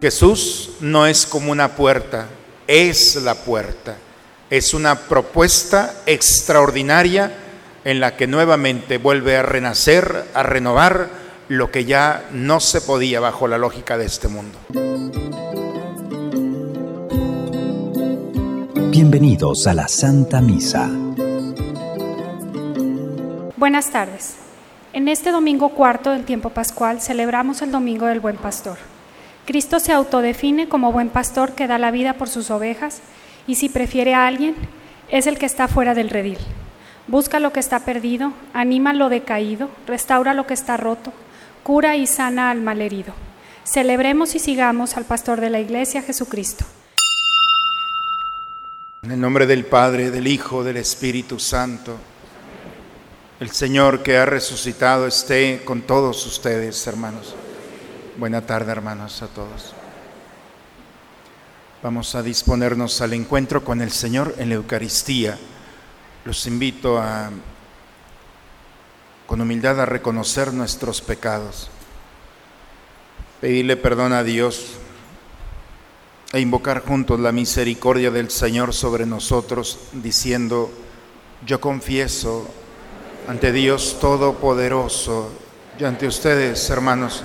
Jesús no es como una puerta, es la puerta. Es una propuesta extraordinaria en la que nuevamente vuelve a renacer, a renovar lo que ya no se podía bajo la lógica de este mundo. Bienvenidos a la Santa Misa. Buenas tardes. En este domingo cuarto del tiempo pascual celebramos el Domingo del Buen Pastor. Cristo se autodefine como buen pastor que da la vida por sus ovejas y si prefiere a alguien, es el que está fuera del redil. Busca lo que está perdido, anima lo decaído, restaura lo que está roto, cura y sana al malherido. Celebremos y sigamos al pastor de la iglesia, Jesucristo. En el nombre del Padre, del Hijo, del Espíritu Santo, el Señor que ha resucitado esté con todos ustedes, hermanos. Buena tarde, hermanos, a todos. Vamos a disponernos al encuentro con el Señor en la Eucaristía. Los invito a, con humildad, a reconocer nuestros pecados, pedirle perdón a Dios e invocar juntos la misericordia del Señor sobre nosotros, diciendo, yo confieso ante Dios Todopoderoso y ante ustedes, hermanos,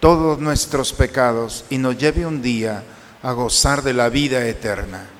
todos nuestros pecados y nos lleve un día a gozar de la vida eterna.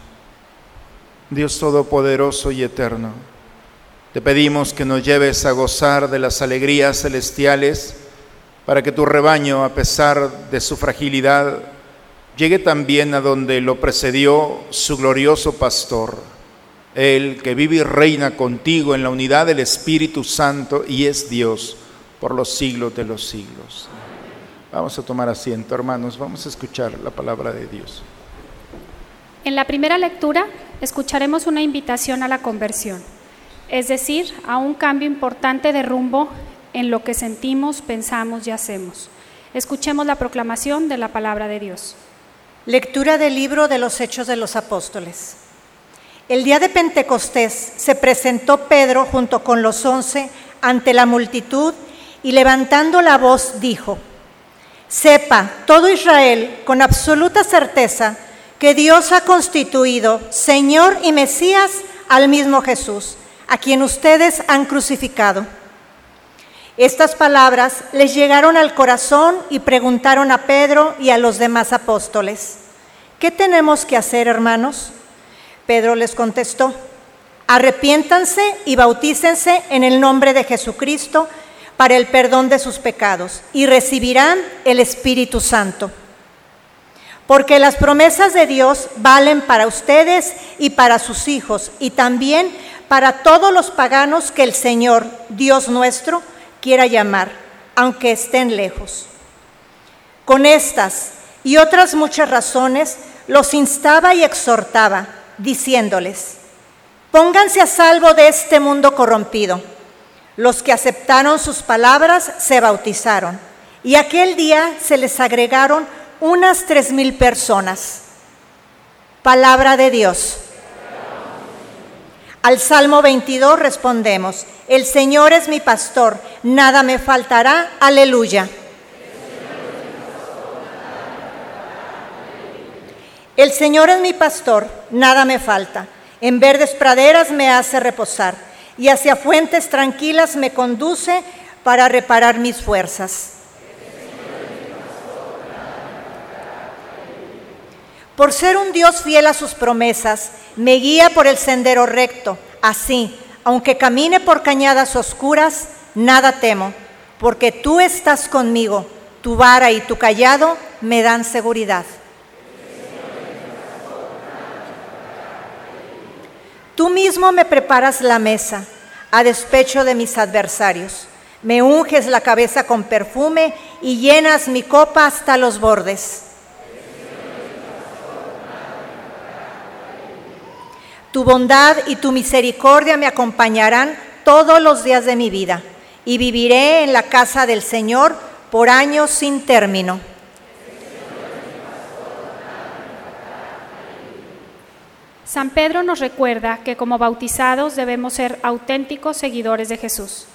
Dios Todopoderoso y Eterno, te pedimos que nos lleves a gozar de las alegrías celestiales para que tu rebaño, a pesar de su fragilidad, llegue también a donde lo precedió su glorioso pastor, el que vive y reina contigo en la unidad del Espíritu Santo y es Dios por los siglos de los siglos. Vamos a tomar asiento, hermanos, vamos a escuchar la palabra de Dios. En la primera lectura escucharemos una invitación a la conversión, es decir, a un cambio importante de rumbo en lo que sentimos, pensamos y hacemos. Escuchemos la proclamación de la palabra de Dios. Lectura del libro de los Hechos de los Apóstoles. El día de Pentecostés se presentó Pedro junto con los once ante la multitud y levantando la voz dijo, Sepa todo Israel con absoluta certeza que Dios ha constituido Señor y Mesías al mismo Jesús, a quien ustedes han crucificado. Estas palabras les llegaron al corazón y preguntaron a Pedro y a los demás apóstoles, ¿qué tenemos que hacer, hermanos? Pedro les contestó, arrepiéntanse y bautícense en el nombre de Jesucristo para el perdón de sus pecados y recibirán el Espíritu Santo. Porque las promesas de Dios valen para ustedes y para sus hijos y también para todos los paganos que el Señor, Dios nuestro, quiera llamar, aunque estén lejos. Con estas y otras muchas razones los instaba y exhortaba, diciéndoles, pónganse a salvo de este mundo corrompido. Los que aceptaron sus palabras se bautizaron y aquel día se les agregaron unas tres mil personas. Palabra de Dios. Al Salmo 22 respondemos, el Señor es mi pastor, nada me faltará, aleluya. El Señor es mi pastor, nada me falta. En verdes praderas me hace reposar y hacia fuentes tranquilas me conduce para reparar mis fuerzas. Por ser un Dios fiel a sus promesas, me guía por el sendero recto. Así, aunque camine por cañadas oscuras, nada temo, porque tú estás conmigo. Tu vara y tu callado me dan seguridad. Tú mismo me preparas la mesa a despecho de mis adversarios. Me unges la cabeza con perfume y llenas mi copa hasta los bordes. Tu bondad y tu misericordia me acompañarán todos los días de mi vida y viviré en la casa del Señor por años sin término. San Pedro nos recuerda que como bautizados debemos ser auténticos seguidores de Jesús,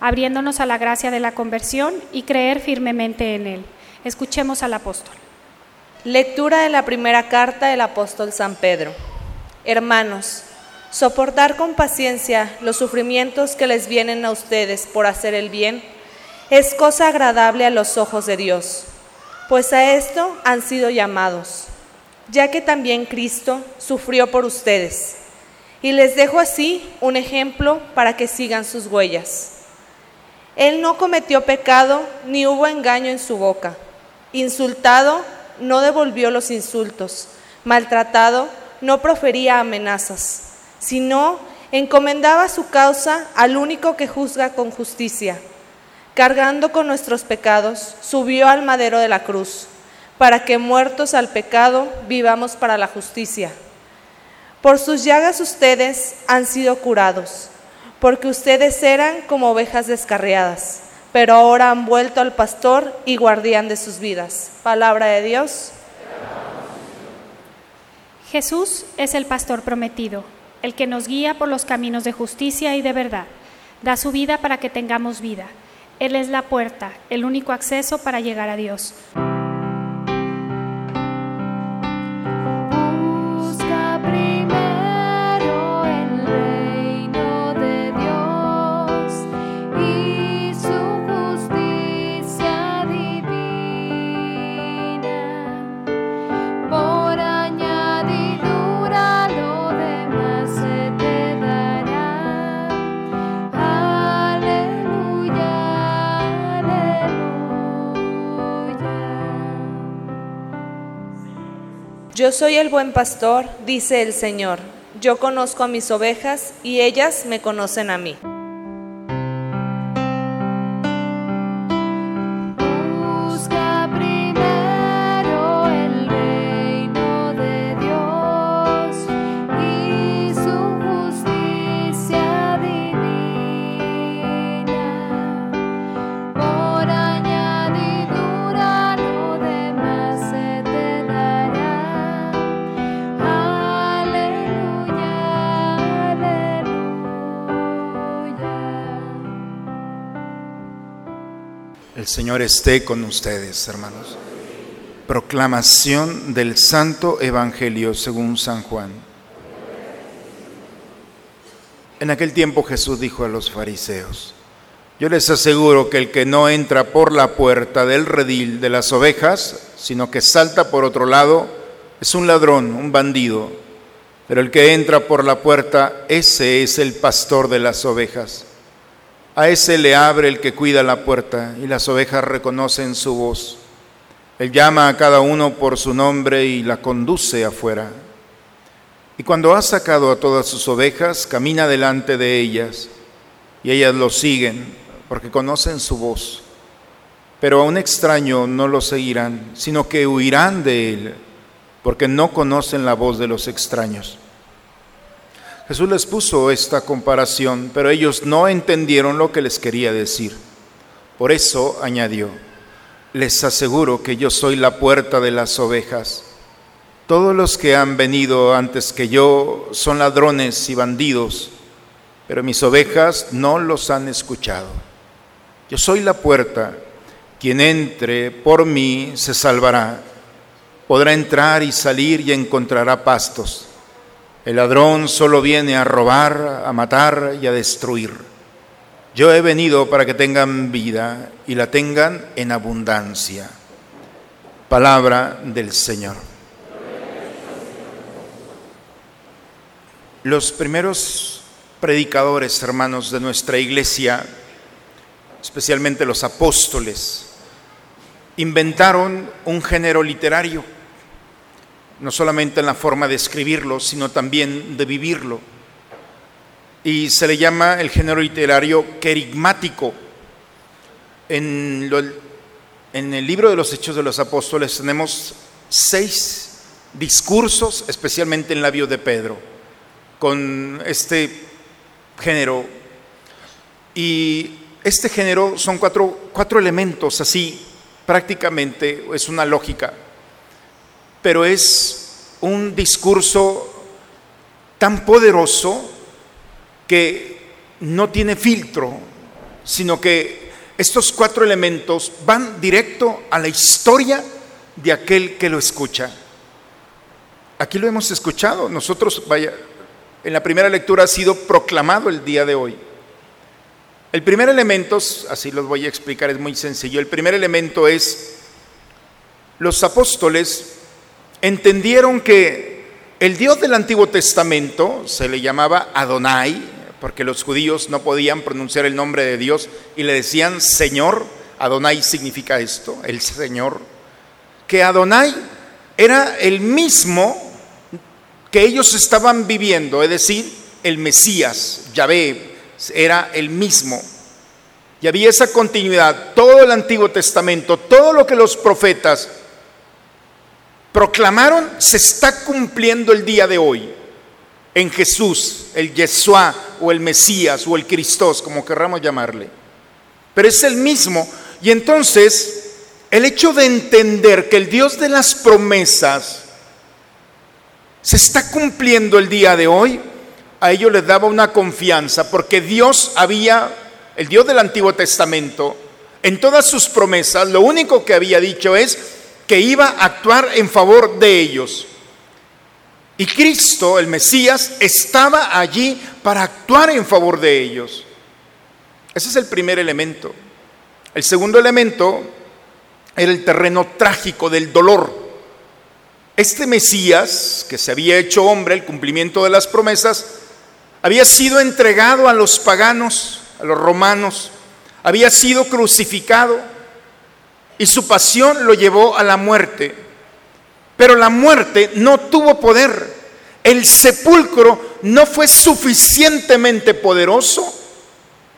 abriéndonos a la gracia de la conversión y creer firmemente en Él. Escuchemos al apóstol. Lectura de la primera carta del apóstol San Pedro. Hermanos, soportar con paciencia los sufrimientos que les vienen a ustedes por hacer el bien es cosa agradable a los ojos de Dios, pues a esto han sido llamados, ya que también Cristo sufrió por ustedes. Y les dejo así un ejemplo para que sigan sus huellas. Él no cometió pecado ni hubo engaño en su boca. Insultado, no devolvió los insultos. Maltratado, profería amenazas, sino encomendaba su causa al único que juzga con justicia. Cargando con nuestros pecados, subió al madero de la cruz, para que muertos al pecado vivamos para la justicia. Por sus llagas ustedes han sido curados, porque ustedes eran como ovejas descarriadas, pero ahora han vuelto al pastor y guardián de sus vidas. Palabra de Dios. Jesús es el pastor prometido, el que nos guía por los caminos de justicia y de verdad. Da su vida para que tengamos vida. Él es la puerta, el único acceso para llegar a Dios. Yo soy el buen pastor, dice el Señor. Yo conozco a mis ovejas y ellas me conocen a mí. Señor esté con ustedes, hermanos. Proclamación del Santo Evangelio según San Juan. En aquel tiempo Jesús dijo a los fariseos, yo les aseguro que el que no entra por la puerta del redil de las ovejas, sino que salta por otro lado, es un ladrón, un bandido. Pero el que entra por la puerta, ese es el pastor de las ovejas. A ese le abre el que cuida la puerta y las ovejas reconocen su voz. Él llama a cada uno por su nombre y la conduce afuera. Y cuando ha sacado a todas sus ovejas, camina delante de ellas y ellas lo siguen porque conocen su voz. Pero a un extraño no lo seguirán, sino que huirán de él porque no conocen la voz de los extraños. Jesús les puso esta comparación, pero ellos no entendieron lo que les quería decir. Por eso añadió, les aseguro que yo soy la puerta de las ovejas. Todos los que han venido antes que yo son ladrones y bandidos, pero mis ovejas no los han escuchado. Yo soy la puerta, quien entre por mí se salvará. Podrá entrar y salir y encontrará pastos. El ladrón solo viene a robar, a matar y a destruir. Yo he venido para que tengan vida y la tengan en abundancia. Palabra del Señor. Los primeros predicadores, hermanos, de nuestra iglesia, especialmente los apóstoles, inventaron un género literario, no solamente en la forma de escribirlo, sino también de vivirlo. Y se le llama el género literario querigmático. En, el libro de los Hechos de los Apóstoles tenemos seis discursos, especialmente en labio de Pedro, con este género. Y este género son cuatro, cuatro elementos, así prácticamente es una lógica, pero es un discurso tan poderoso que no tiene filtro, sino que estos cuatro elementos van directo a la historia de aquel que lo escucha. Aquí lo hemos escuchado, nosotros, vaya, en la primera lectura ha sido proclamado el día de hoy. El primer elemento, así los voy a explicar, es muy sencillo. El primer elemento es, los apóstoles entendieron que el Dios del Antiguo Testamento se le llamaba Adonai, porque los judíos no podían pronunciar el nombre de Dios y le decían Señor. Adonai significa esto, el Señor. Que Adonai era el mismo que ellos estaban viviendo, es decir, el Mesías, Yahvé, era el mismo. Y había esa continuidad, todo el Antiguo Testamento, todo lo que los profetas proclamaron se está cumpliendo el día de hoy en Jesús, el Yeshua o el Mesías o el Cristos, como querramos llamarle. Pero es el mismo. Y entonces, el hecho de entender que el Dios de las promesas se está cumpliendo el día de hoy, a ellos les daba una confianza, porque Dios había, el Dios del Antiguo Testamento, en todas sus promesas, lo único que había dicho es que iba a actuar en favor de ellos. Y Cristo, el Mesías, estaba allí para actuar en favor de ellos. Ese es el primer elemento. El segundo elemento era el terreno trágico del dolor. Este Mesías, que se había hecho hombre, el cumplimiento de las promesas, había sido entregado a los paganos, a los romanos, había sido crucificado y su pasión lo llevó a la muerte. Pero la muerte no tuvo poder. El sepulcro no fue suficientemente poderoso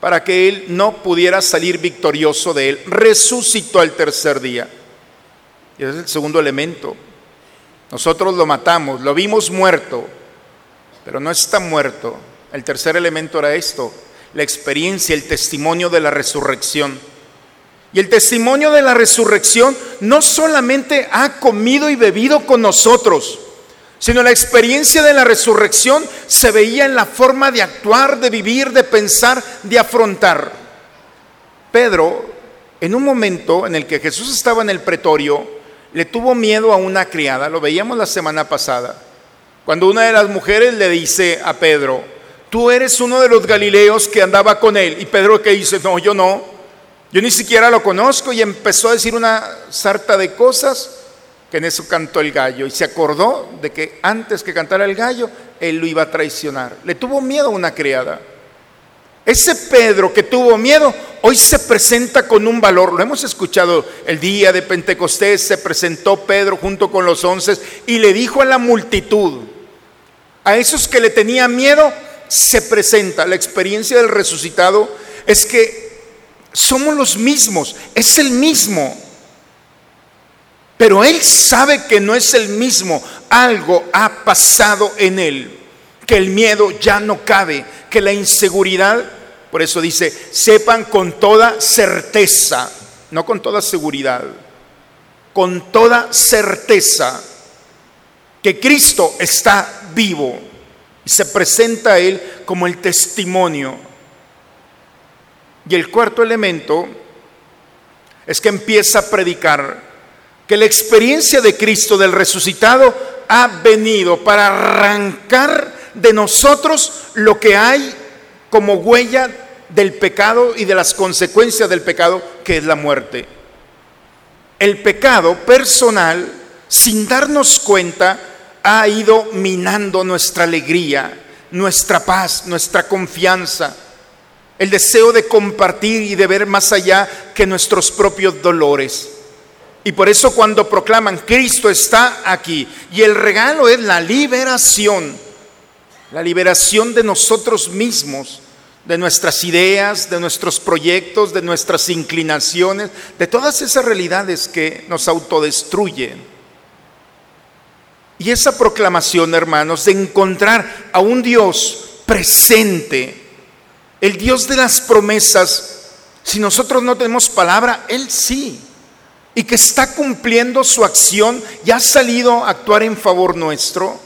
para que él no pudiera salir victorioso de él. Resucitó al tercer día. Y ese es el segundo elemento. Nosotros lo matamos, lo vimos muerto, pero no está muerto. El tercer elemento era esto, la experiencia, el testimonio de la resurrección. Y el testimonio de la resurrección no solamente ha comido y bebido con nosotros, sino la experiencia de la resurrección se veía en la forma de actuar, de vivir, de pensar, de afrontar. Pedro, en un momento en el que Jesús estaba en el pretorio, le tuvo miedo a una criada, lo veíamos la semana pasada, cuando una de las mujeres le dice a Pedro, tú eres uno de los galileos que andaba con él, y Pedro que dice, no, yo no, yo ni siquiera lo conozco, y empezó a decir una sarta de cosas, que en eso cantó el gallo, y se acordó de que antes que cantara el gallo, él lo iba a traicionar. Le tuvo miedo a una criada. Ese Pedro que tuvo miedo, hoy se presenta con un valor. Lo hemos escuchado el día de Pentecostés, se presentó Pedro junto con los once y le dijo a la multitud, a esos que le tenían miedo, se presenta. La experiencia del resucitado es que somos los mismos, es el mismo. Pero él sabe que no es el mismo. Algo ha pasado en él, que el miedo ya no cabe, que la inseguridad por eso dice, sepan con toda certeza, no con toda seguridad, con toda certeza que Cristo está vivo y se presenta a Él como el testimonio. Y el cuarto elemento es que empieza a predicar que la experiencia de Cristo del resucitado ha venido para arrancar de nosotros lo que hay como huella del pecado y de las consecuencias del pecado, que es la muerte. El pecado personal, sin darnos cuenta, ha ido minando nuestra alegría, nuestra paz, nuestra confianza, el deseo de compartir y de ver más allá que nuestros propios dolores. Y por eso cuando proclaman, Cristo está aquí, y el regalo es la liberación, la liberación de nosotros mismos, de nuestras ideas, de nuestros proyectos, de nuestras inclinaciones, de todas esas realidades que nos autodestruyen. Y esa proclamación, hermanos, de encontrar a un Dios presente, el Dios de las promesas, si nosotros no tenemos palabra, Él sí, y que está cumpliendo su acción, ya ha salido a actuar en favor nuestro,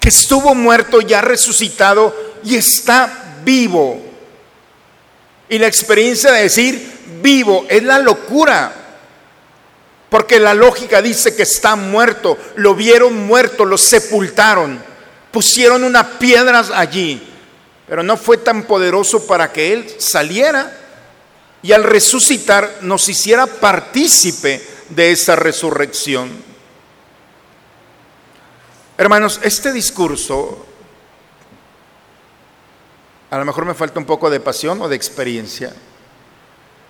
que estuvo muerto, ya resucitado y está vivo. Y la experiencia de decir vivo es la locura. Porque la lógica dice que está muerto, lo vieron muerto, lo sepultaron, pusieron unas piedras allí, pero no fue tan poderoso para que él saliera y al resucitar nos hiciera partícipe de esa resurrección. Hermanos, este discurso a lo mejor me falta un poco de pasión o de experiencia.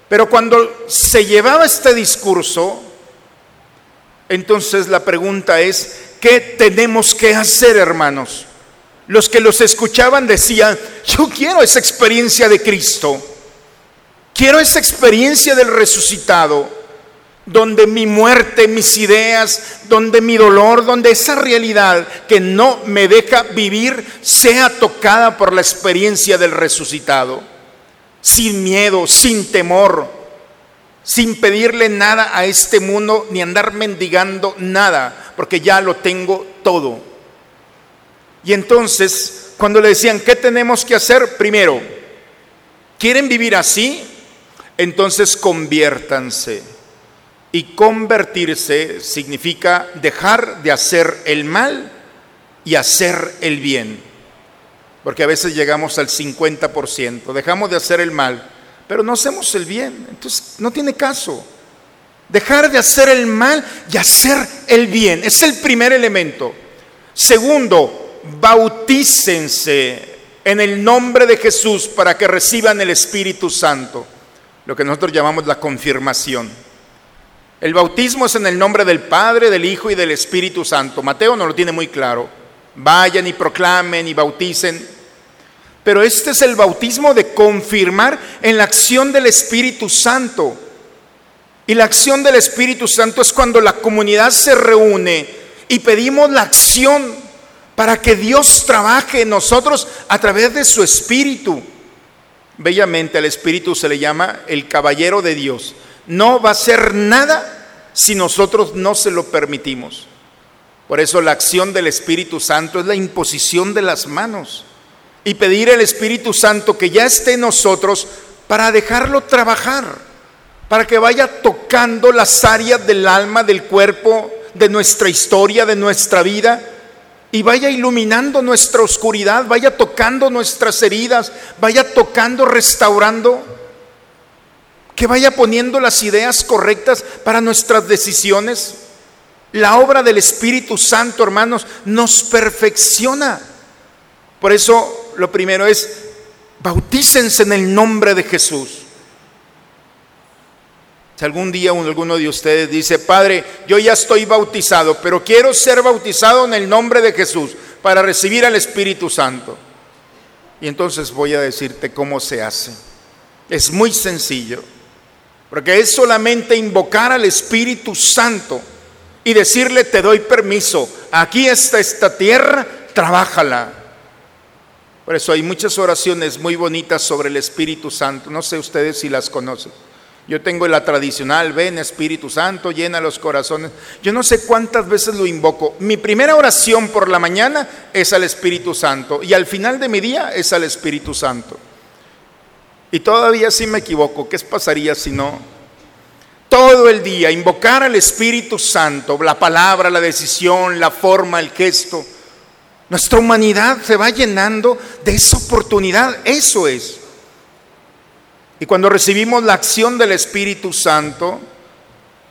Pero cuando se llevaba este discurso, entonces la pregunta es, ¿qué tenemos que hacer, hermanos? Los que los escuchaban decían, yo quiero esa experiencia de Cristo, quiero esa experiencia del resucitado donde mi muerte, mis ideas, donde mi dolor, donde esa realidad que no me deja vivir sea tocada por la experiencia del resucitado, sin miedo, sin temor, sin pedirle nada a este mundo ni andar mendigando nada, porque ya lo tengo todo. Y entonces, cuando le decían, ¿qué tenemos que hacer? Primero, ¿quieren vivir así? Entonces conviértanse y convertirse significa dejar de hacer el mal y hacer el bien. Porque a veces llegamos al 50%, dejamos de hacer el mal, pero no hacemos el bien. Entonces no tiene caso. Dejar de hacer el mal y hacer el bien. Es el primer elemento. Segundo, bautícense en el nombre de Jesús para que reciban el Espíritu Santo. Lo que nosotros llamamos la confirmación. El bautismo es en el nombre del Padre, del Hijo y del Espíritu Santo. Mateo no lo tiene muy claro. Vayan y proclamen y bauticen. Pero este es el bautismo de confirmar en la acción del Espíritu Santo. Y la acción del Espíritu Santo es cuando la comunidad se reúne y pedimos la acción para que Dios trabaje en nosotros a través de su Espíritu. Bellamente al Espíritu se le llama el caballero de Dios no va a ser nada si nosotros no se lo permitimos. Por eso la acción del Espíritu Santo es la imposición de las manos y pedir al Espíritu Santo que ya esté en nosotros para dejarlo trabajar, para que vaya tocando las áreas del alma, del cuerpo, de nuestra historia, de nuestra vida, y vaya iluminando nuestra oscuridad, vaya tocando nuestras heridas, vaya tocando, restaurando, que vaya poniendo las ideas correctas para nuestras decisiones. La obra del Espíritu Santo, hermanos, nos perfecciona. Por eso lo primero es, bautícense en el nombre de Jesús. Algún día uno- alguno de ustedes dice, Padre, yo ya estoy bautizado, pero quiero ser bautizado en el nombre de Jesús para recibir al Espíritu Santo. Y entonces voy a decirte cómo se hace. Es muy sencillo, porque es solamente invocar al Espíritu Santo y decirle, te doy permiso, aquí está esta tierra, trabájala. Por eso hay muchas oraciones muy bonitas sobre el Espíritu Santo. No sé ustedes si las conocen. Yo tengo la tradicional, ven Espíritu Santo, llena los corazones. Yo no sé cuántas veces lo invoco. Mi primera oración por la mañana es al Espíritu Santo y al final de mi día es al Espíritu Santo. Y todavía sí me equivoco. ¿Qué pasaría si no? Todo el día invocar al Espíritu Santo, la palabra, la decisión, la forma, el gesto. Nuestra humanidad se va llenando de esa oportunidad. Eso es. Y cuando recibimos la acción del Espíritu Santo,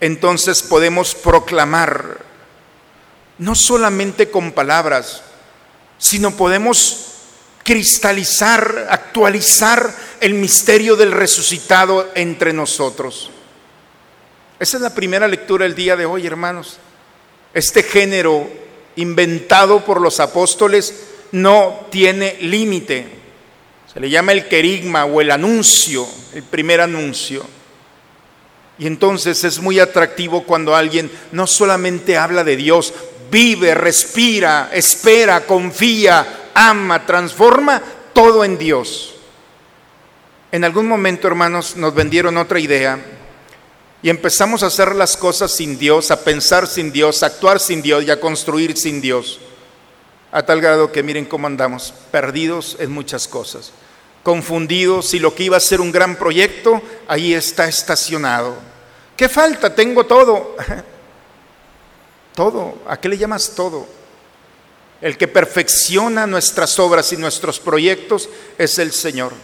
entonces podemos proclamar, no solamente con palabras, sino podemos cristalizar, actualizar el misterio del resucitado entre nosotros. Esa es la primera lectura del día de hoy, hermanos. Este género inventado por los apóstoles no tiene límite. Se le llama el querigma o el anuncio, el primer anuncio. Y entonces es muy atractivo cuando alguien no solamente habla de Dios, vive, respira, espera, confía, ama, transforma todo en Dios. En algún momento, hermanos, nos vendieron otra idea y empezamos a hacer las cosas sin Dios, a pensar sin Dios, a actuar sin Dios y a construir sin Dios. A tal grado que miren cómo andamos, perdidos en muchas cosas, confundidos si lo que iba a ser un gran proyecto, ahí está estacionado. ¿Qué falta? Tengo todo. Todo. ¿A qué le llamas todo? El que perfecciona nuestras obras y nuestros proyectos es el Señor.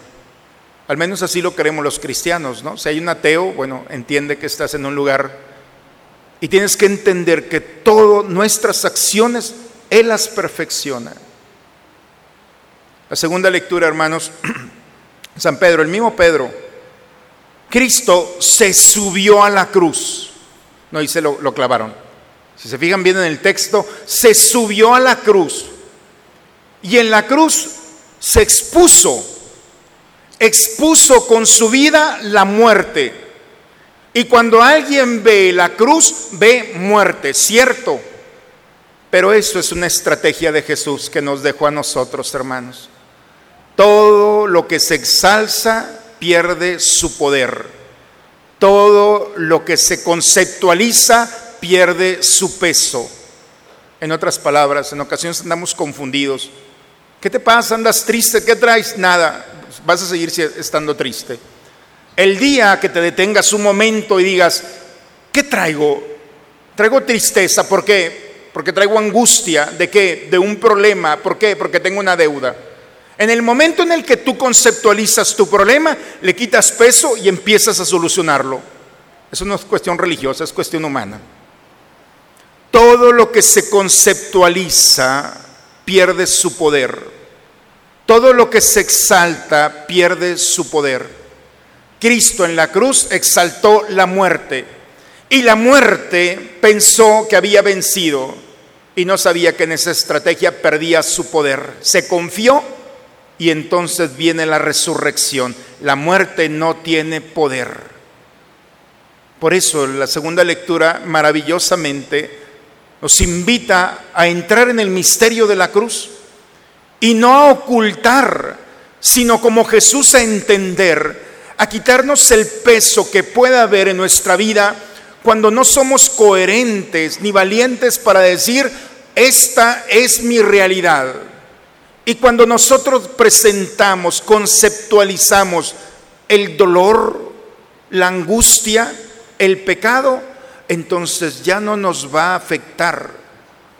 Al menos así lo creemos los cristianos, ¿no? Si hay un ateo, bueno, entiende que estás en un lugar y tienes que entender que todas nuestras acciones Él las perfecciona. La segunda lectura, hermanos, San Pedro, el mismo Pedro, Cristo se subió a la cruz. No, y se lo, lo clavaron. Si se fijan bien en el texto, se subió a la cruz. Y en la cruz se expuso, expuso con su vida la muerte. Y cuando alguien ve la cruz, ve muerte, cierto. Pero eso es una estrategia de Jesús que nos dejó a nosotros, hermanos. Todo lo que se exalza pierde su poder. Todo lo que se conceptualiza pierde su peso. En otras palabras, en ocasiones andamos confundidos. ¿Qué te pasa? ¿Andas triste? ¿Qué traes? Nada. Vas a seguir estando triste. El día que te detengas un momento y digas, ¿qué traigo? Traigo tristeza. ¿Por qué? Porque traigo angustia. ¿De qué? De un problema. ¿Por qué? Porque tengo una deuda. En el momento en el que tú conceptualizas tu problema, le quitas peso y empiezas a solucionarlo. Eso no es cuestión religiosa, es cuestión humana. Todo lo que se conceptualiza pierde su poder. Todo lo que se exalta pierde su poder. Cristo en la cruz exaltó la muerte y la muerte pensó que había vencido y no sabía que en esa estrategia perdía su poder. Se confió y entonces viene la resurrección. La muerte no tiene poder. Por eso la segunda lectura maravillosamente nos invita a entrar en el misterio de la cruz y no a ocultar, sino como Jesús a entender, a quitarnos el peso que pueda haber en nuestra vida cuando no somos coherentes ni valientes para decir, esta es mi realidad. Y cuando nosotros presentamos, conceptualizamos el dolor, la angustia, el pecado, entonces ya no nos va a afectar,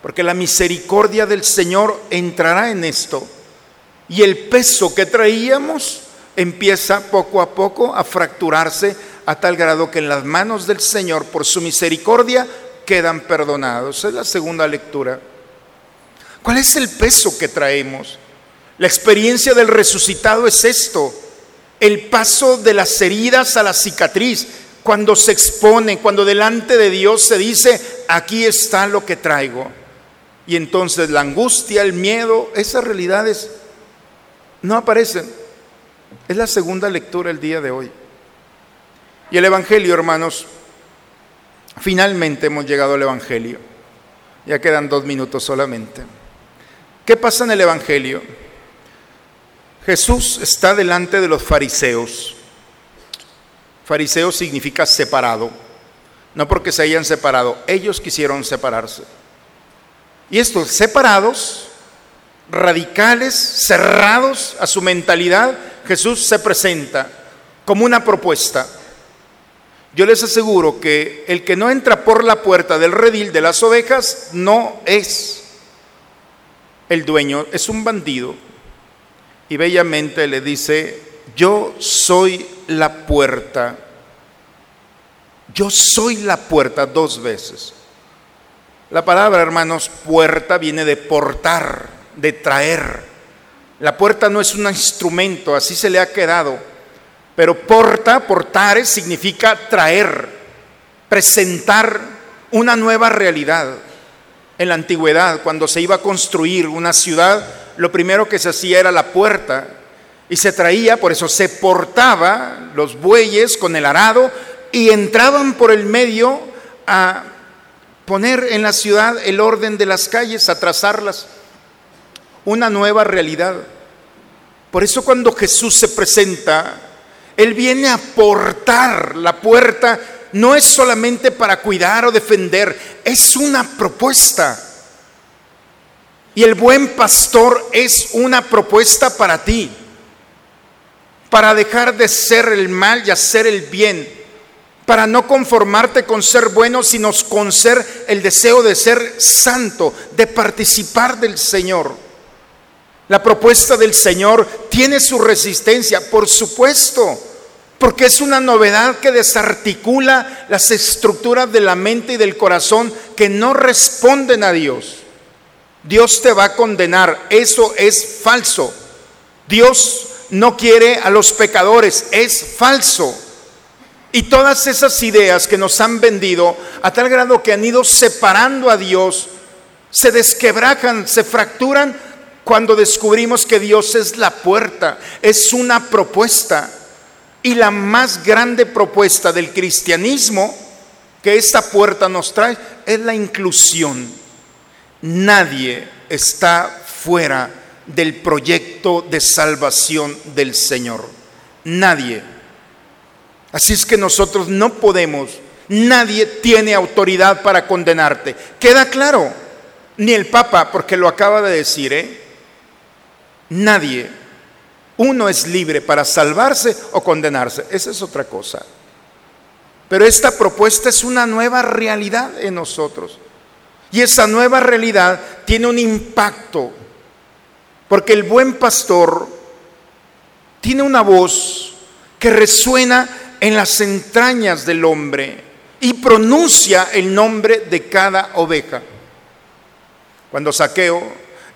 porque la misericordia del Señor entrará en esto. Y el peso que traíamos empieza poco a poco a fracturarse a tal grado que en las manos del Señor, por su misericordia, quedan perdonados. Es la segunda lectura. ¿Cuál es el peso que traemos? La experiencia del resucitado es esto, el paso de las heridas a la cicatriz, cuando se expone, cuando delante de Dios se dice, aquí está lo que traigo. Y entonces la angustia, el miedo, esas realidades no aparecen. Es la segunda lectura el día de hoy. Y el Evangelio, hermanos, finalmente hemos llegado al Evangelio. Ya quedan dos minutos solamente. ¿Qué pasa en el Evangelio? Jesús está delante de los fariseos. Fariseo significa separado. No porque se hayan separado, ellos quisieron separarse. Y estos separados, radicales, cerrados a su mentalidad, Jesús se presenta como una propuesta. Yo les aseguro que el que no entra por la puerta del redil de las ovejas no es el dueño, es un bandido. Y bellamente le dice, yo soy la puerta. Yo soy la puerta dos veces. La palabra, hermanos, puerta viene de portar, de traer. La puerta no es un instrumento, así se le ha quedado. Pero porta, portare, significa traer, presentar una nueva realidad. En la antigüedad, cuando se iba a construir una ciudad, lo primero que se hacía era la puerta y se traía, por eso se portaba los bueyes con el arado y entraban por el medio a poner en la ciudad el orden de las calles, a trazarlas, una nueva realidad. Por eso cuando Jesús se presenta, Él viene a portar la puerta, no es solamente para cuidar o defender, es una propuesta. Y el buen pastor es una propuesta para ti, para dejar de ser el mal y hacer el bien, para no conformarte con ser bueno, sino con ser el deseo de ser santo, de participar del Señor. La propuesta del Señor tiene su resistencia, por supuesto, porque es una novedad que desarticula las estructuras de la mente y del corazón que no responden a Dios. Dios te va a condenar, eso es falso. Dios no quiere a los pecadores, es falso. Y todas esas ideas que nos han vendido a tal grado que han ido separando a Dios, se desquebrajan, se fracturan cuando descubrimos que Dios es la puerta, es una propuesta. Y la más grande propuesta del cristianismo que esta puerta nos trae es la inclusión. Nadie está fuera del proyecto de salvación del Señor. Nadie. Así es que nosotros no podemos, nadie tiene autoridad para condenarte. Queda claro, ni el Papa, porque lo acaba de decir, ¿eh? Nadie. Uno es libre para salvarse o condenarse. Esa es otra cosa. Pero esta propuesta es una nueva realidad en nosotros. Y esa nueva realidad tiene un impacto, porque el buen pastor tiene una voz que resuena en las entrañas del hombre y pronuncia el nombre de cada oveja. Cuando Saqueo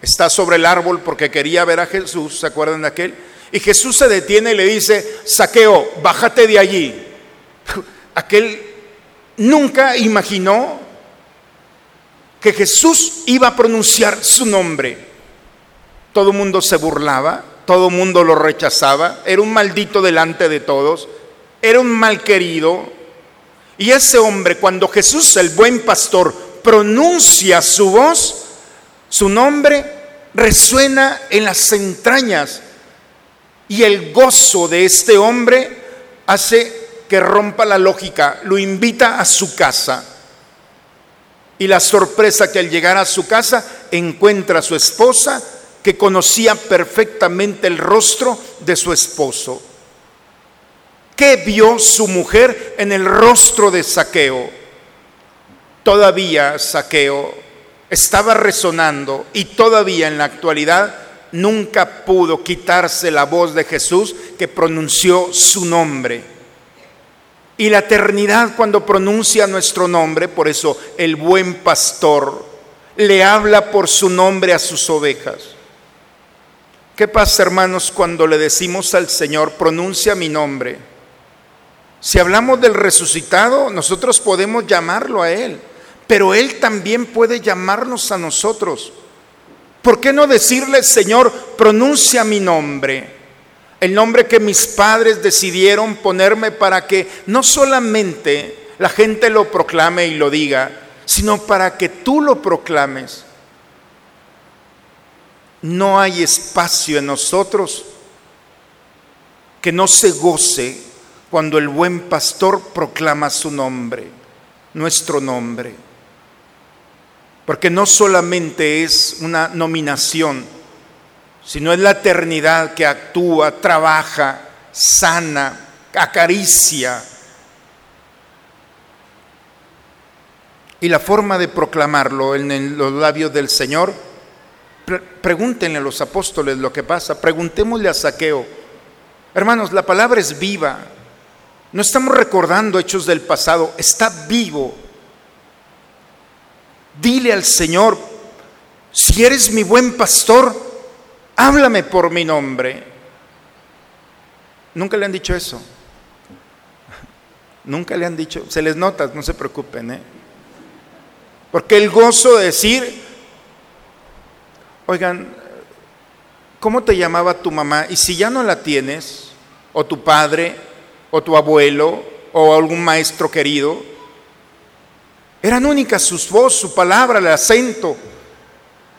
está sobre el árbol porque quería ver a Jesús, ¿se acuerdan de aquel? Y Jesús se detiene y le dice, Saqueo, bájate de allí. Aquel nunca imaginó que Jesús iba a pronunciar su nombre. Todo el mundo se burlaba, todo el mundo lo rechazaba, era un maldito delante de todos, era un mal querido. Y ese hombre, cuando Jesús, el buen pastor, pronuncia su voz, su nombre resuena en las entrañas. Y el gozo de este hombre hace que rompa la lógica, lo invita a su casa. Y la sorpresa que al llegar a su casa encuentra a su esposa que conocía perfectamente el rostro de su esposo. ¿Qué vio su mujer en el rostro de Saqueo? Todavía Saqueo estaba resonando y todavía en la actualidad nunca pudo quitarse la voz de Jesús que pronunció su nombre. Y la eternidad cuando pronuncia nuestro nombre, por eso el buen pastor le habla por su nombre a sus ovejas. ¿Qué pasa, hermanos, cuando le decimos al Señor, pronuncia mi nombre? Si hablamos del resucitado, nosotros podemos llamarlo a Él, pero Él también puede llamarnos a nosotros. ¿Por qué no decirle, Señor, pronuncia mi nombre? El nombre que mis padres decidieron ponerme para que no solamente la gente lo proclame y lo diga, sino para que tú lo proclames. No hay espacio en nosotros que no se goce cuando el buen pastor proclama su nombre, nuestro nombre. Porque no solamente es una nominación, sino es la eternidad que actúa, trabaja, sana, acaricia. Y la forma de proclamarlo en los labios del Señor, pre pregúntenle a los apóstoles lo que pasa, preguntémosle a Saqueo. Hermanos, la palabra es viva. No estamos recordando hechos del pasado, está vivo. Dile al Señor, si eres mi buen pastor, háblame por mi nombre. Nunca le han dicho eso. Nunca le han dicho, se les nota, no se preocupen, ¿eh? Porque el gozo de decir, oigan, ¿cómo te llamaba tu mamá? Y si ya no la tienes, o tu padre, o tu abuelo, o algún maestro querido, eran únicas sus voz, su palabra, el acento.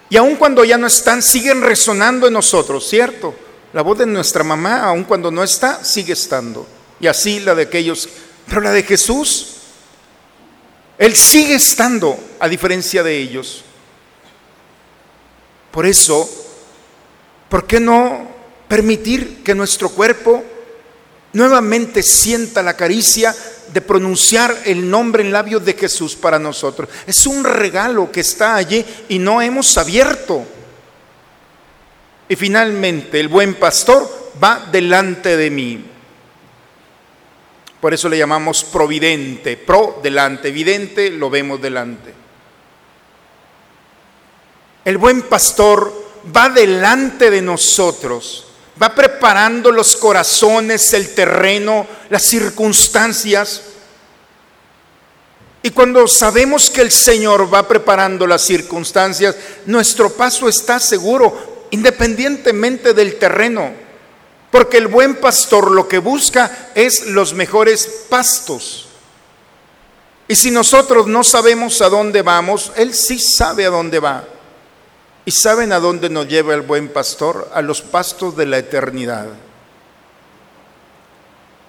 Y aun cuando ya no están, siguen resonando en nosotros, ¿cierto? La voz de nuestra mamá, aun cuando no está, sigue estando. Y así la de aquellos. Pero la de Jesús, Él sigue estando, a diferencia de ellos. Por eso, ¿por qué no permitir que nuestro cuerpo nuevamente sienta la caricia de pronunciar el nombre en labios de Jesús para nosotros. Es un regalo que está allí y no hemos abierto. Y finalmente, el buen pastor va delante de mí. Por eso le llamamos providente, pro delante, evidente lo vemos delante. El buen pastor va delante de nosotros va preparando los corazones, el terreno, las circunstancias. Y cuando sabemos que el Señor va preparando las circunstancias, nuestro paso está seguro, independientemente del terreno. Porque el buen pastor lo que busca es los mejores pastos. Y si nosotros no sabemos a dónde vamos, Él sí sabe a dónde va. ¿Y saben a dónde nos lleva el buen pastor? A los pastos de la eternidad.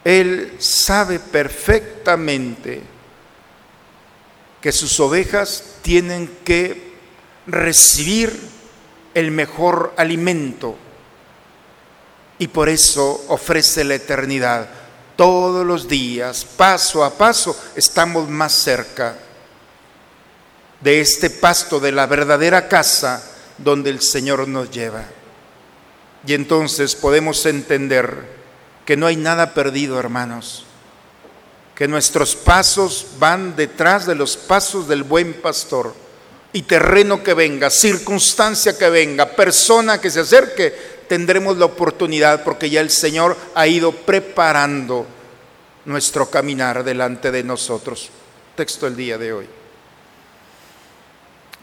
Él sabe perfectamente que sus ovejas tienen que recibir el mejor alimento y por eso ofrece la eternidad. Todos los días, paso a paso, estamos más cerca de este pasto, de la verdadera casa donde el Señor nos lleva. Y entonces podemos entender que no hay nada perdido, hermanos, que nuestros pasos van detrás de los pasos del buen pastor. Y terreno que venga, circunstancia que venga, persona que se acerque, tendremos la oportunidad porque ya el Señor ha ido preparando nuestro caminar delante de nosotros. Texto el día de hoy.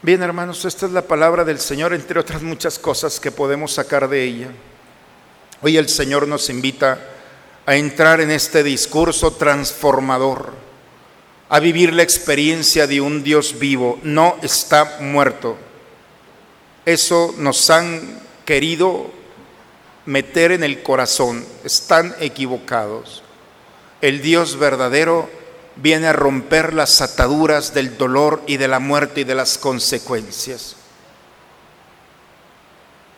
Bien, hermanos, esta es la palabra del Señor, entre otras muchas cosas que podemos sacar de ella. Hoy el Señor nos invita a entrar en este discurso transformador, a vivir la experiencia de un Dios vivo, no está muerto. Eso nos han querido meter en el corazón, están equivocados. El Dios verdadero viene a romper las ataduras del dolor y de la muerte y de las consecuencias.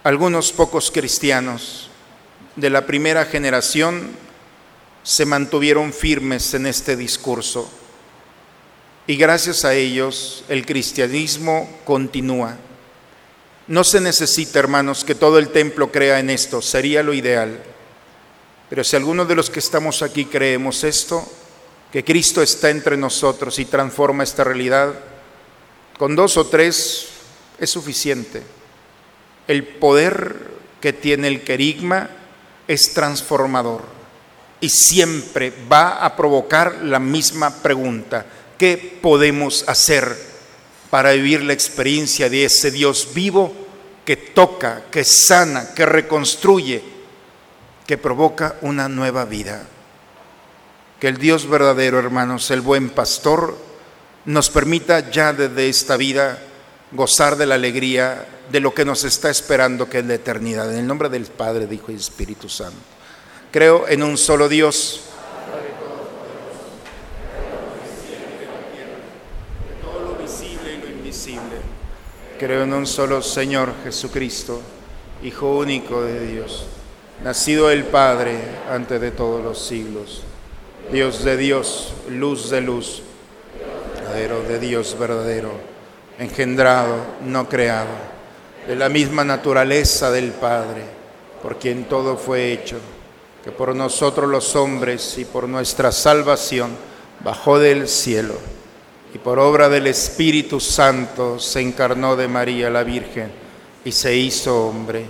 Algunos pocos cristianos de la primera generación se mantuvieron firmes en este discurso. Y gracias a ellos el cristianismo continúa. No se necesita, hermanos, que todo el templo crea en esto, sería lo ideal. Pero si alguno de los que estamos aquí creemos esto, que Cristo está entre nosotros y transforma esta realidad, con dos o tres es suficiente. El poder que tiene el querigma es transformador y siempre va a provocar la misma pregunta. ¿Qué podemos hacer para vivir la experiencia de ese Dios vivo que toca, que sana, que reconstruye, que provoca una nueva vida? Que el Dios verdadero, hermanos, el buen pastor, nos permita ya desde esta vida gozar de la alegría de lo que nos está esperando, que es la eternidad. En el nombre del Padre, Hijo y Espíritu Santo. Creo en un solo Dios. Creo en un solo Señor Jesucristo, Hijo único de Dios, nacido del Padre antes de todos los siglos, Dios de Dios, luz de luz, verdadero de Dios verdadero, engendrado, no creado, de la misma naturaleza del Padre, por quien todo fue hecho, que por nosotros los hombres y por nuestra salvación bajó del cielo y por obra del Espíritu Santo se encarnó de María la Virgen y se hizo hombre,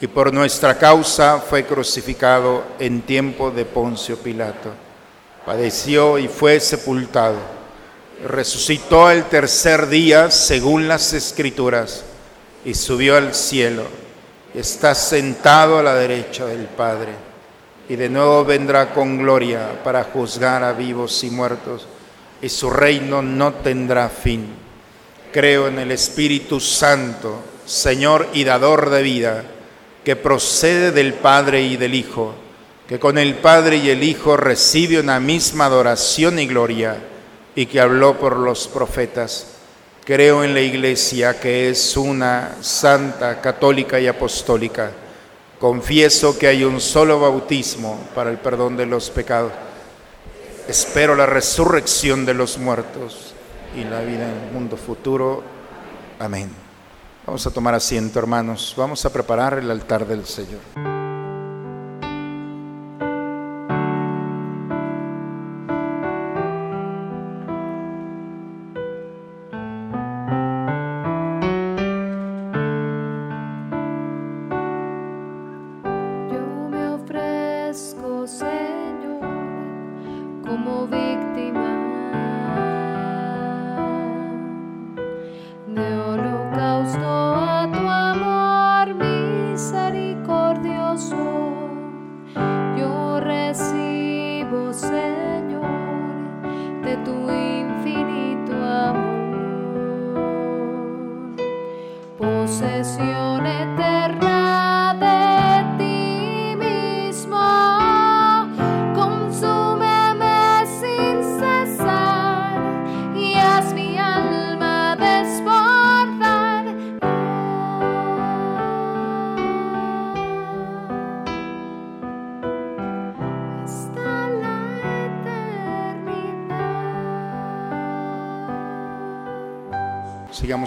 y por nuestra causa fue crucificado en tiempo de Poncio Pilato. Padeció y fue sepultado, resucitó el tercer día según las Escrituras, y subió al cielo, está sentado a la derecha del Padre, y de nuevo vendrá con gloria para juzgar a vivos y muertos y su reino no tendrá fin. Creo en el Espíritu Santo, Señor y dador de vida, que procede del Padre y del Hijo, que con el Padre y el Hijo recibe una misma adoración y gloria, y que habló por los profetas. Creo en la Iglesia, que es una santa, católica y apostólica. Confieso que hay un solo bautismo para el perdón de los pecados Espero la resurrección de los muertos y la vida en el mundo futuro. Amén. Vamos a tomar asiento, hermanos. Vamos a preparar el altar del Señor.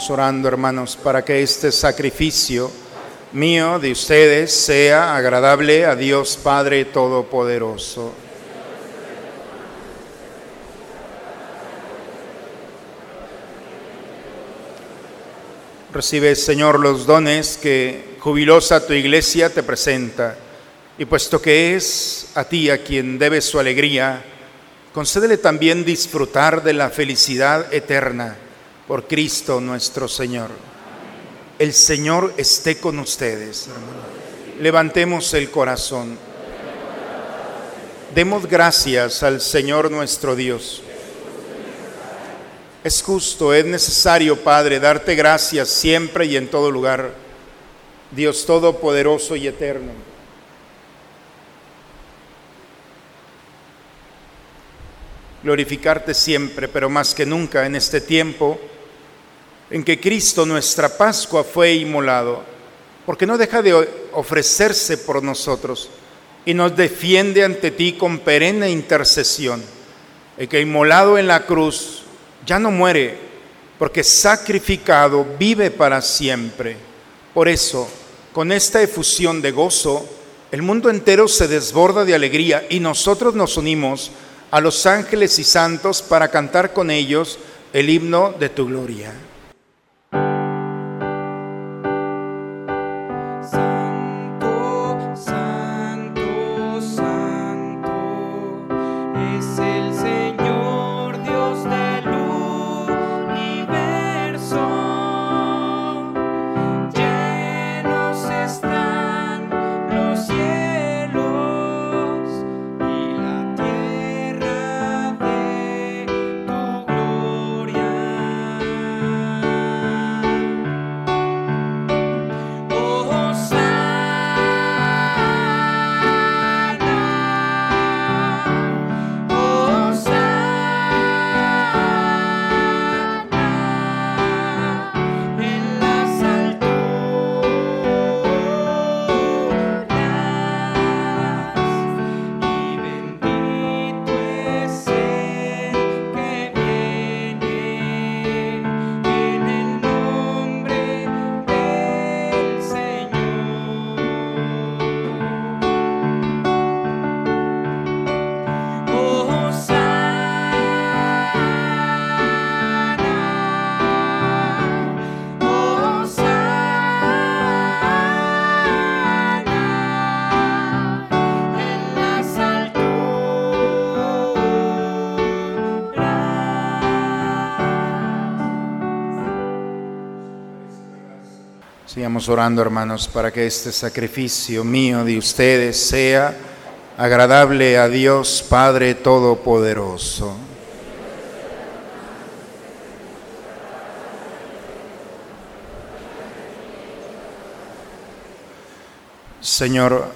Orando, hermanos, para que este sacrificio mío de ustedes sea agradable a Dios Padre Todopoderoso. Recibe, Señor, los dones que jubilosa tu iglesia te presenta. Y puesto que es a ti a quien debe su alegría, concédele también disfrutar de la felicidad eterna por Cristo nuestro Señor. El Señor esté con ustedes. Levantemos el corazón. Demos gracias al Señor nuestro Dios. Es justo, es necesario, Padre, darte gracias siempre y en todo lugar, Dios Todopoderoso y Eterno. Glorificarte siempre, pero más que nunca en este tiempo en que Cristo, nuestra Pascua, fue inmolado, porque no deja de ofrecerse por nosotros, y nos defiende ante ti con perenne intercesión. El que inmolado en la cruz ya no muere, porque sacrificado vive para siempre. Por eso, con esta efusión de gozo, el mundo entero se desborda de alegría y nosotros nos unimos a los ángeles y santos para cantar con ellos el himno de tu gloria. Orando, hermanos, para que este sacrificio mío de ustedes sea agradable a Dios Padre Todopoderoso. Señor,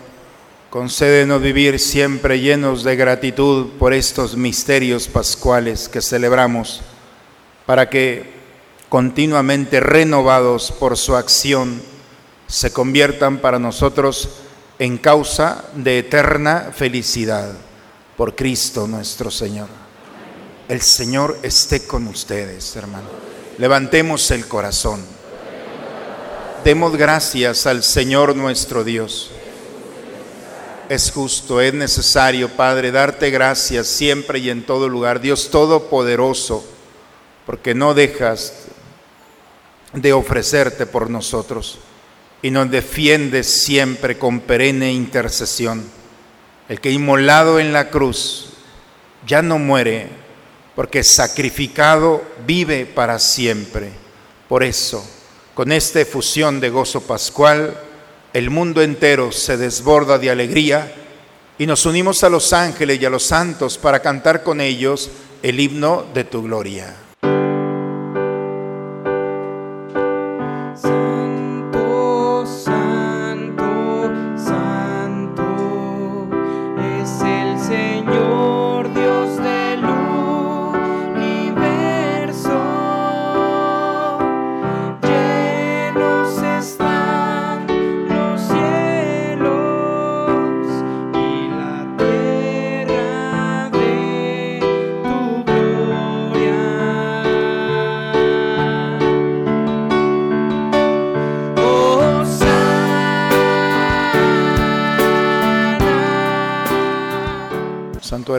concédenos vivir siempre llenos de gratitud por estos misterios pascuales que celebramos, para que continuamente renovados por su acción, se conviertan para nosotros en causa de eterna felicidad por Cristo nuestro Señor. El Señor esté con ustedes, hermano. Levantemos el corazón. Demos gracias al Señor nuestro Dios. Es justo, es necesario, Padre, darte gracias siempre y en todo lugar, Dios Todopoderoso, porque no dejas de ofrecerte por nosotros y nos defiendes siempre con perenne intercesión. El que inmolado en la cruz ya no muere, porque sacrificado vive para siempre. Por eso, con esta efusión de gozo pascual, el mundo entero se desborda de alegría y nos unimos a los ángeles y a los santos para cantar con ellos el himno de tu gloria.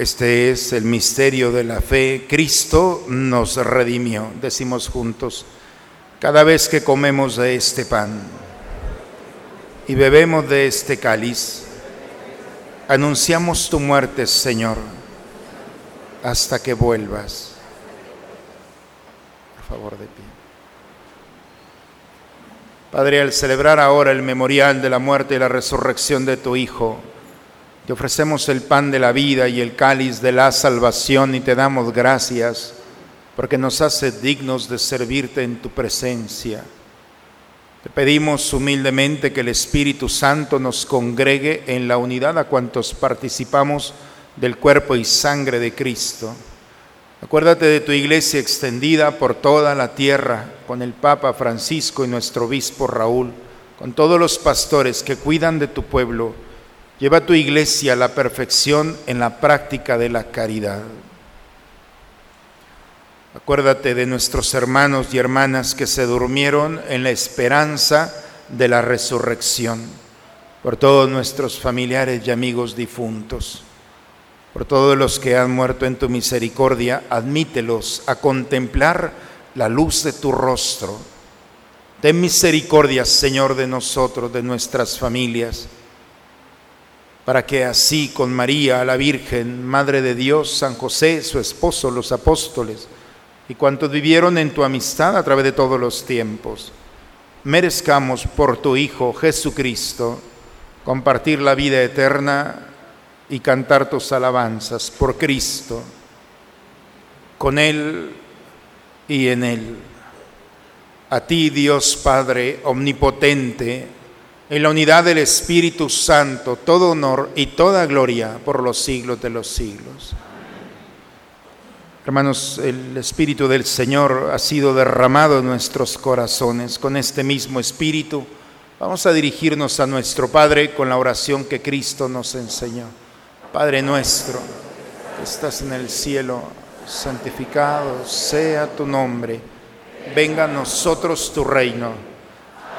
Este es el misterio de la fe. Cristo nos redimió. Decimos juntos, cada vez que comemos de este pan y bebemos de este cáliz, anunciamos tu muerte, Señor, hasta que vuelvas. Por favor, de pie. Padre, al celebrar ahora el memorial de la muerte y la resurrección de tu Hijo, te ofrecemos el pan de la vida y el cáliz de la salvación y te damos gracias porque nos hace dignos de servirte en tu presencia. Te pedimos humildemente que el Espíritu Santo nos congregue en la unidad a cuantos participamos del cuerpo y sangre de Cristo. Acuérdate de tu iglesia extendida por toda la tierra, con el Papa Francisco y nuestro obispo Raúl, con todos los pastores que cuidan de tu pueblo. Lleva tu iglesia a la perfección en la práctica de la caridad. Acuérdate de nuestros hermanos y hermanas que se durmieron en la esperanza de la resurrección, por todos nuestros familiares y amigos difuntos, por todos los que han muerto en tu misericordia, admítelos a contemplar la luz de tu rostro. Ten misericordia, Señor, de nosotros, de nuestras familias, para que así con María, la Virgen, Madre de Dios, San José, su esposo, los apóstoles, y cuantos vivieron en tu amistad a través de todos los tiempos, merezcamos por tu Hijo Jesucristo compartir la vida eterna y cantar tus alabanzas por Cristo, con Él y en Él. A ti, Dios Padre Omnipotente, en la unidad del Espíritu Santo, todo honor y toda gloria por los siglos de los siglos. Hermanos, el Espíritu del Señor ha sido derramado en nuestros corazones. Con este mismo Espíritu vamos a dirigirnos a nuestro Padre con la oración que Cristo nos enseñó. Padre nuestro, que estás en el cielo, santificado sea tu nombre. Venga a nosotros tu reino.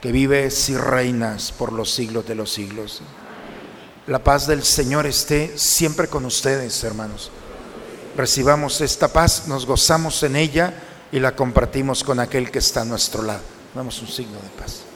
que vives y reinas por los siglos de los siglos. La paz del Señor esté siempre con ustedes, hermanos. Recibamos esta paz, nos gozamos en ella y la compartimos con aquel que está a nuestro lado. Damos un signo de paz.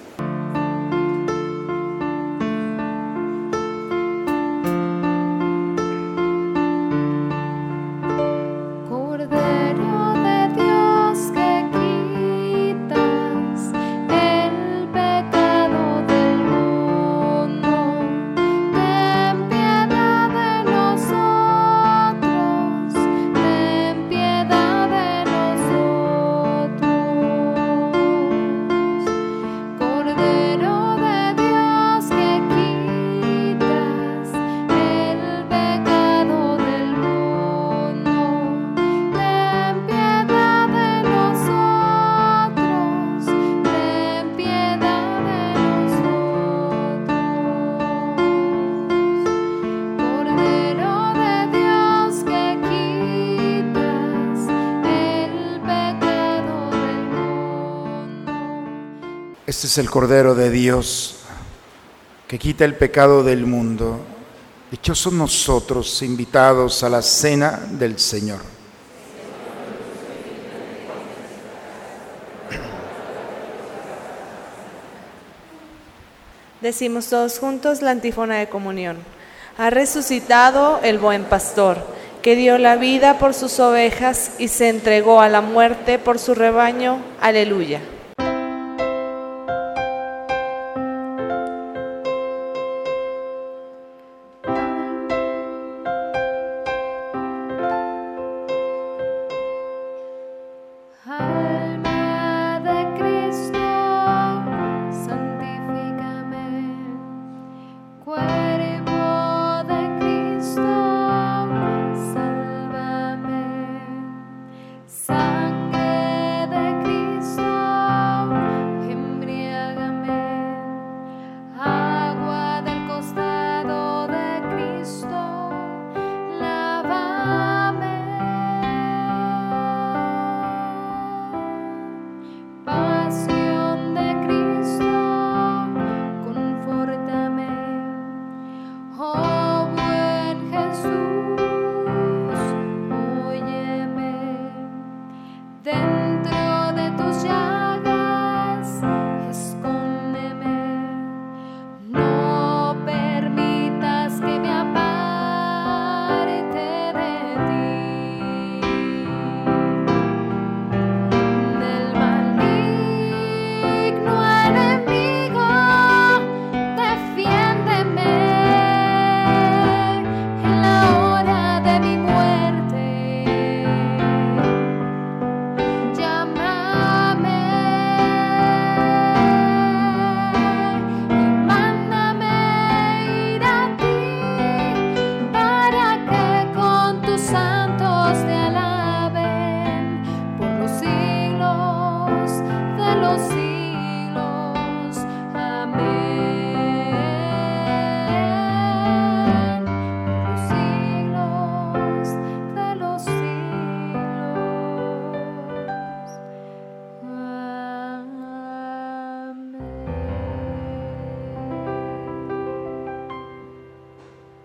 Es el Cordero de Dios que quita el pecado del mundo. Dichosos nosotros invitados a la cena del Señor. Decimos todos juntos la antífona de comunión. Ha resucitado el buen pastor, que dio la vida por sus ovejas y se entregó a la muerte por su rebaño. Aleluya.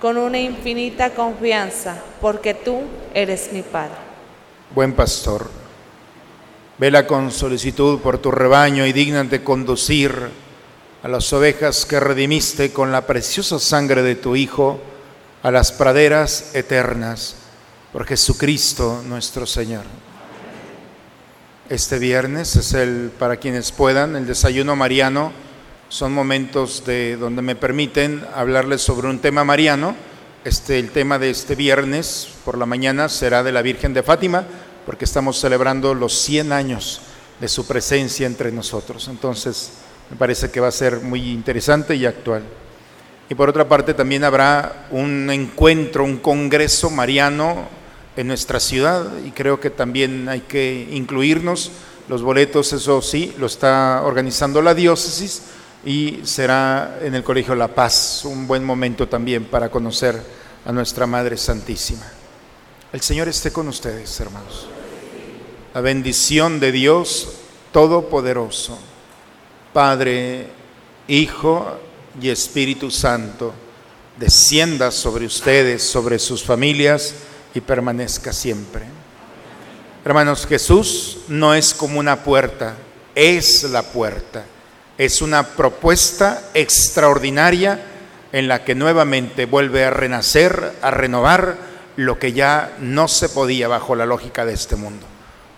con una infinita confianza, porque tú eres mi Padre. Buen pastor, vela con solicitud por tu rebaño y dígnate conducir a las ovejas que redimiste con la preciosa sangre de tu Hijo a las praderas eternas, por Jesucristo nuestro Señor. Este viernes es el, para quienes puedan, el desayuno mariano. Son momentos de, donde me permiten hablarles sobre un tema mariano. Este, el tema de este viernes por la mañana será de la Virgen de Fátima, porque estamos celebrando los 100 años de su presencia entre nosotros. Entonces, me parece que va a ser muy interesante y actual. Y por otra parte, también habrá un encuentro, un congreso mariano en nuestra ciudad y creo que también hay que incluirnos. Los boletos, eso sí, lo está organizando la diócesis y será en el Colegio La Paz un buen momento también para conocer a nuestra Madre Santísima. El Señor esté con ustedes, hermanos. La bendición de Dios Todopoderoso, Padre, Hijo y Espíritu Santo, descienda sobre ustedes, sobre sus familias y permanezca siempre. Hermanos, Jesús no es como una puerta, es la puerta. Es una propuesta extraordinaria en la que nuevamente vuelve a renacer, a renovar lo que ya no se podía bajo la lógica de este mundo.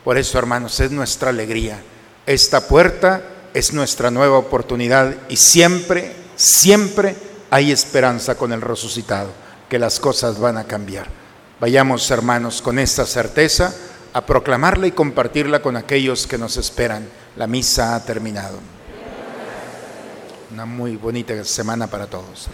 Por eso, hermanos, es nuestra alegría. Esta puerta es nuestra nueva oportunidad y siempre, siempre hay esperanza con el resucitado, que las cosas van a cambiar. Vayamos, hermanos, con esta certeza a proclamarla y compartirla con aquellos que nos esperan. La misa ha terminado. Una muy bonita semana para todos.